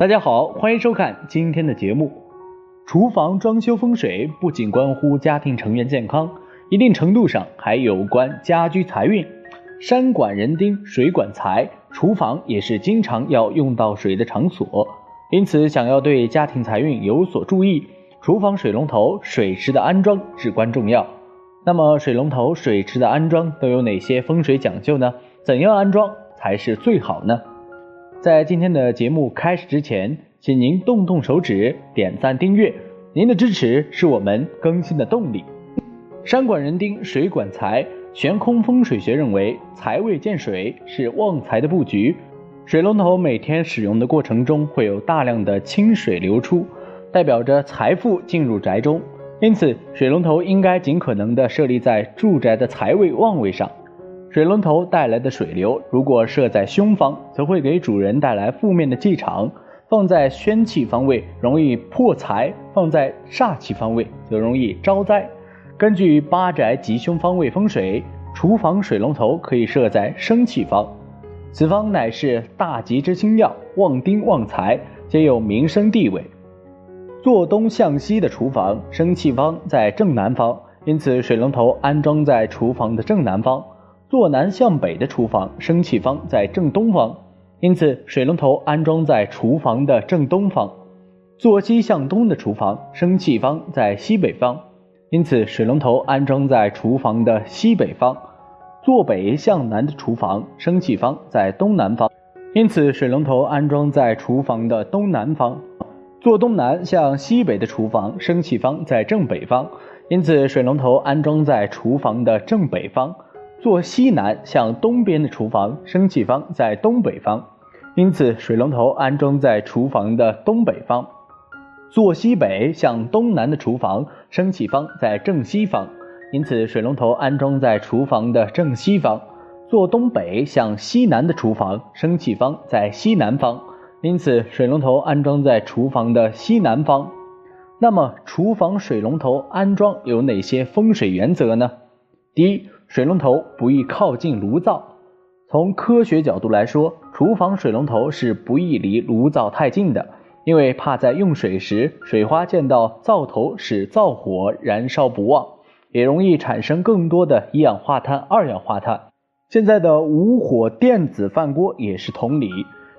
大家好，欢迎收看今天的节目。厨房装修风水不仅关乎家庭成员健康，一定程度上还有关家居财运。山管人丁，水管财，厨房也是经常要用到水的场所，因此想要对家庭财运有所注意，厨房水龙头、水池的安装至关重要。那么，水龙头、水池的安装都有哪些风水讲究呢？怎样安装才是最好呢？在今天的节目开始之前，请您动动手指点赞订阅，您的支持是我们更新的动力。山管人丁，水管财。悬空风水学认为，财位见水是旺财的布局。水龙头每天使用的过程中会有大量的清水流出，代表着财富进入宅中。因此，水龙头应该尽可能的设立在住宅的财位旺位上。水龙头带来的水流，如果设在凶方，则会给主人带来负面的气场；放在宣气方位，容易破财；放在煞气方位，则容易招灾。根据八宅吉凶方位风水，厨房水龙头可以设在生气方，此方乃是大吉之星耀，旺丁旺财，皆有名声地位。坐东向西的厨房，生气方在正南方，因此水龙头安装在厨房的正南方。坐南向北的厨房，生气方在正东方，因此水龙头安装在厨房的正东方；坐西向东的厨房，生气方在西北方，因此水龙头安装在厨房的西北方；坐北向南的厨房，生气方在东南方，因此水龙头安装在厨房的东南方；坐东南向西北的厨房，生气方在正北方，因此水龙头安装在厨房的正北方。坐西南向东边的厨房，生气方在东北方，因此水龙头安装在厨房的东北方；坐西北向东南的厨房，生气方在正西方，因此水龙头安装在厨房的正西方；坐东北向西南的厨房，生气方在西南方，因此水龙头安装在厨房的西南方。那么，厨房水龙头安装有哪些风水原则呢？第一。水龙头不宜靠近炉灶。从科学角度来说，厨房水龙头是不宜离炉灶太近的，因为怕在用水时水花溅到灶头，使灶火燃烧不旺，也容易产生更多的一氧化碳、二氧化碳。现在的无火电子饭锅也是同理，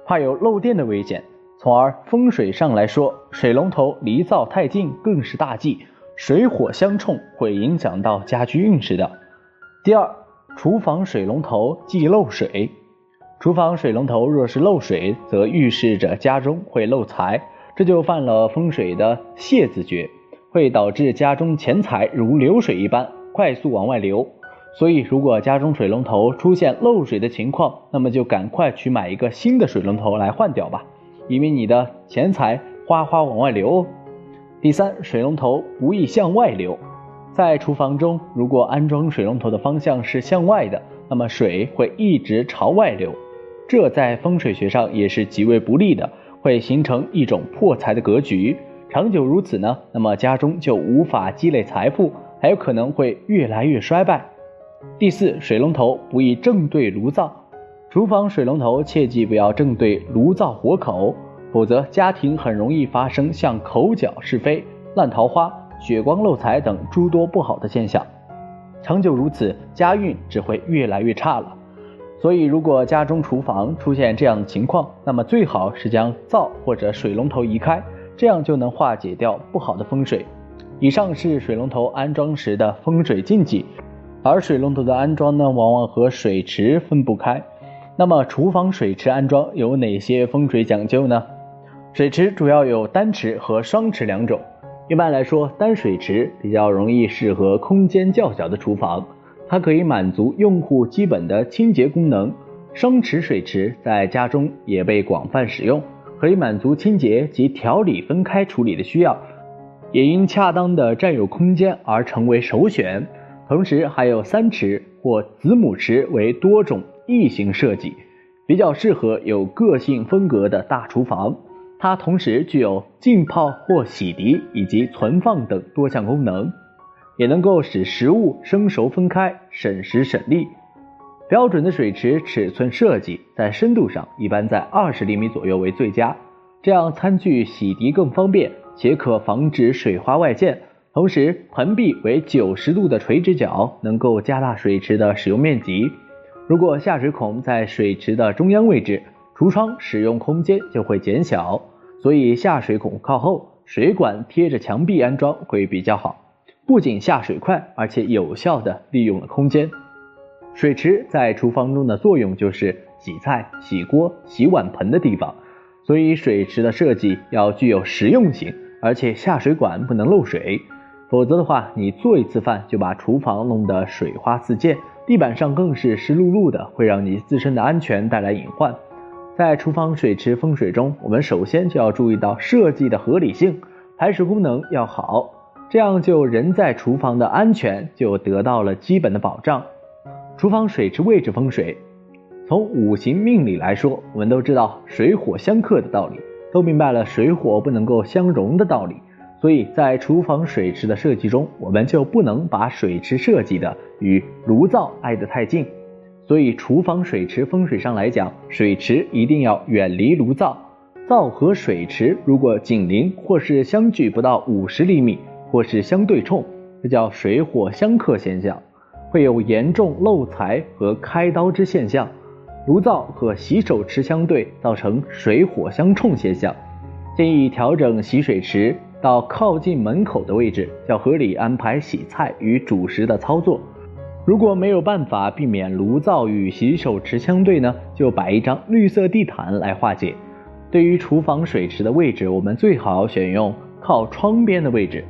怕有漏电的危险。从而风水上来说，水龙头离灶太近更是大忌，水火相冲会影响到家居运势的。第二，厨房水龙头忌漏水。厨房水龙头若是漏水，则预示着家中会漏财，这就犯了风水的泄字诀，会导致家中钱财如流水一般快速往外流。所以，如果家中水龙头出现漏水的情况，那么就赶快去买一个新的水龙头来换掉吧，以免你的钱财哗哗往外流哦。第三，水龙头不宜向外流。在厨房中，如果安装水龙头的方向是向外的，那么水会一直朝外流，这在风水学上也是极为不利的，会形成一种破财的格局。长久如此呢，那么家中就无法积累财富，还有可能会越来越衰败。第四，水龙头不宜正对炉灶，厨房水龙头切记不要正对炉灶火口，否则家庭很容易发生像口角是非、烂桃花。血光漏财等诸多不好的现象，长久如此，家运只会越来越差了。所以，如果家中厨房出现这样的情况，那么最好是将灶或者水龙头移开，这样就能化解掉不好的风水。以上是水龙头安装时的风水禁忌，而水龙头的安装呢，往往和水池分不开。那么，厨房水池安装有哪些风水讲究呢？水池主要有单池和双池两种。一般来说，单水池比较容易适合空间较小的厨房，它可以满足用户基本的清洁功能。双池水池在家中也被广泛使用，可以满足清洁及调理分开处理的需要，也因恰当的占有空间而成为首选。同时，还有三池或子母池为多种异形设计，比较适合有个性风格的大厨房。它同时具有浸泡或洗涤以及存放等多项功能，也能够使食物生熟分开，省时省力。标准的水池尺寸设计在深度上一般在二十厘米左右为最佳，这样餐具洗涤更方便，且可防止水花外溅。同时，盆壁为九十度的垂直角，能够加大水池的使用面积。如果下水孔在水池的中央位置，橱窗使用空间就会减小。所以下水孔靠后，水管贴着墙壁安装会比较好，不仅下水快，而且有效的利用了空间。水池在厨房中的作用就是洗菜、洗锅、洗碗盆的地方，所以水池的设计要具有实用性，而且下水管不能漏水。否则的话，你做一次饭就把厨房弄得水花四溅，地板上更是湿漉漉的，会让你自身的安全带来隐患。在厨房水池风水中，我们首先就要注意到设计的合理性，排水功能要好，这样就人在厨房的安全就得到了基本的保障。厨房水池位置风水，从五行命理来说，我们都知道水火相克的道理，都明白了水火不能够相容的道理。所以在厨房水池的设计中，我们就不能把水池设计的与炉灶挨得太近。所以厨房水池风水上来讲，水池一定要远离炉灶，灶和水池如果紧邻或是相距不到五十厘米，或是相对冲，这叫水火相克现象，会有严重漏财和开刀之现象。炉灶和洗手池相对，造成水火相冲现象，建议调整洗水池。到靠近门口的位置，较合理安排洗菜与煮食的操作。如果没有办法避免炉灶与洗手池相对呢，就摆一张绿色地毯来化解。对于厨房水池的位置，我们最好选用靠窗边的位置，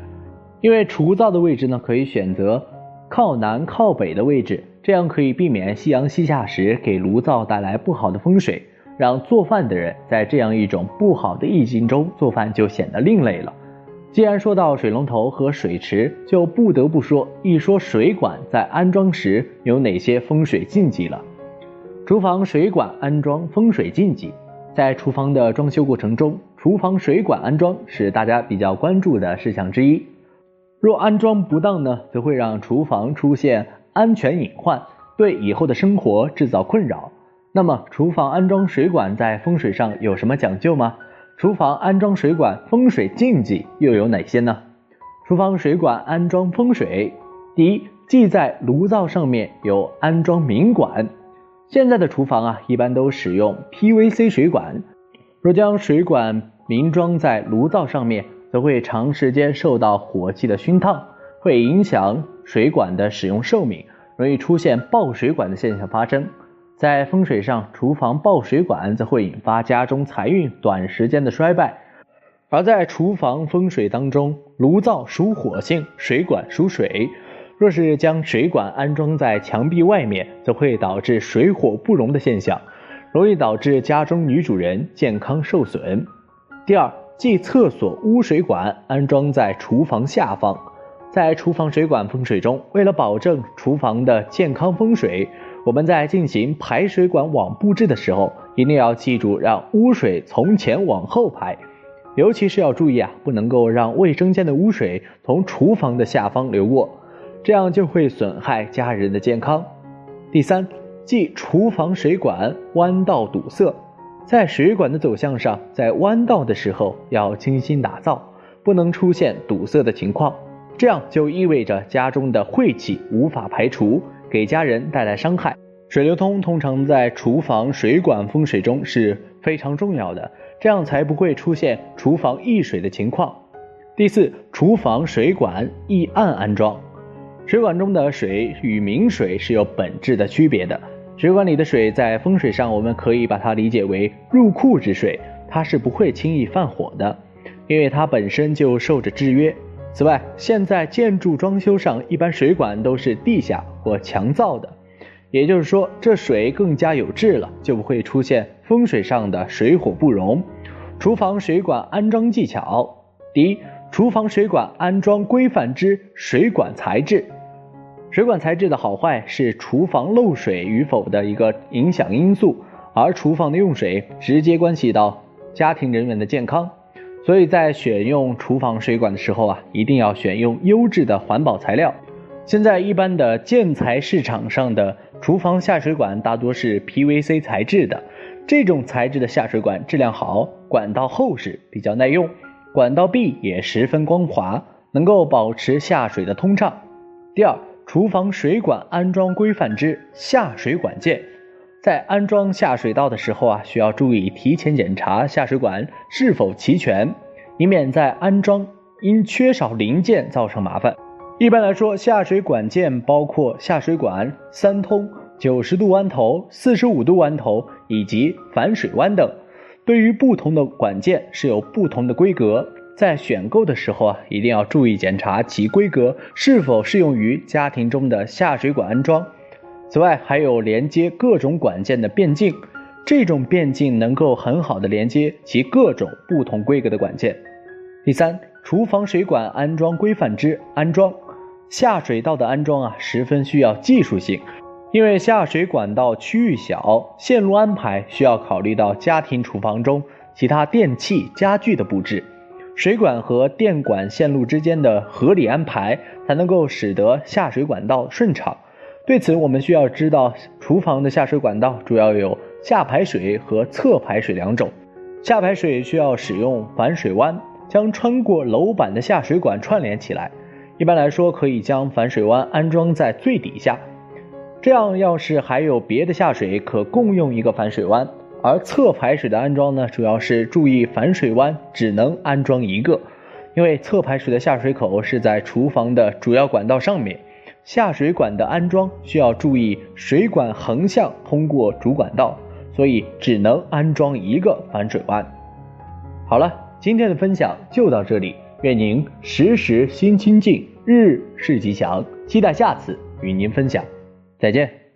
因为厨灶的位置呢，可以选择靠南靠北的位置，这样可以避免夕阳西下时给炉灶带来不好的风水，让做饭的人在这样一种不好的意境中做饭就显得另类了。既然说到水龙头和水池，就不得不说一说水管在安装时有哪些风水禁忌了。厨房水管安装风水禁忌，在厨房的装修过程中，厨房水管安装是大家比较关注的事项之一。若安装不当呢，则会让厨房出现安全隐患，对以后的生活制造困扰。那么，厨房安装水管在风水上有什么讲究吗？厨房安装水管风水禁忌又有哪些呢？厨房水管安装风水，第一，忌在炉灶上面有安装明管。现在的厨房啊，一般都使用 PVC 水管，若将水管明装在炉灶上面，则会长时间受到火气的熏烫，会影响水管的使用寿命，容易出现爆水管的现象发生。在风水上，厨房爆水管则会引发家中财运短时间的衰败；而在厨房风水当中，炉灶属火性，水管属水。若是将水管安装在墙壁外面，则会导致水火不容的现象，容易导致家中女主人健康受损。第二，即厕所污水管安装在厨房下方，在厨房水管风水中，为了保证厨房的健康风水。我们在进行排水管网布置的时候，一定要记住让污水从前往后排，尤其是要注意啊，不能够让卫生间的污水从厨房的下方流过，这样就会损害家人的健康。第三，即厨房水管弯道堵塞，在水管的走向上，在弯道的时候要精心打造，不能出现堵塞的情况，这样就意味着家中的晦气无法排除。给家人带来伤害。水流通通常在厨房水管风水中是非常重要的，这样才不会出现厨房溢水的情况。第四，厨房水管易暗安装，水管中的水与明水是有本质的区别的。水管里的水在风水上，我们可以把它理解为入库之水，它是不会轻易犯火的，因为它本身就受着制约。此外，现在建筑装修上一般水管都是地下或墙造的，也就是说，这水更加有质了，就不会出现风水上的水火不容。厨房水管安装技巧：第一，厨房水管安装规范之水管材质。水管材质的好坏是厨房漏水与否的一个影响因素，而厨房的用水直接关系到家庭人员的健康。所以在选用厨房水管的时候啊，一定要选用优质的环保材料。现在一般的建材市场上的厨房下水管大多是 PVC 材质的，这种材质的下水管质量好，管道厚实，比较耐用，管道壁也十分光滑，能够保持下水的通畅。第二，厨房水管安装规范之下水管件，在安装下水道的时候啊，需要注意提前检查下水管是否齐全，以免在安装因缺少零件造成麻烦。一般来说，下水管件包括下水管、三通、九十度弯头、四十五度弯头以及反水弯等。对于不同的管件是有不同的规格，在选购的时候啊，一定要注意检查其规格是否适用于家庭中的下水管安装。此外，还有连接各种管件的变径，这种变径能够很好的连接其各种不同规格的管件。第三，厨房水管安装规范之安装。下水道的安装啊，十分需要技术性，因为下水管道区域小，线路安排需要考虑到家庭厨房中其他电器、家具的布置，水管和电管线路之间的合理安排，才能够使得下水管道顺畅。对此，我们需要知道，厨房的下水管道主要有下排水和侧排水两种。下排水需要使用反水弯，将穿过楼板的下水管串联起来。一般来说，可以将反水弯安装在最底下，这样要是还有别的下水，可共用一个反水弯。而侧排水的安装呢，主要是注意反水弯只能安装一个，因为侧排水的下水口是在厨房的主要管道上面，下水管的安装需要注意水管横向通过主管道，所以只能安装一个反水弯。好了，今天的分享就到这里，愿您时时心清静。日日是吉祥，期待下次与您分享，再见。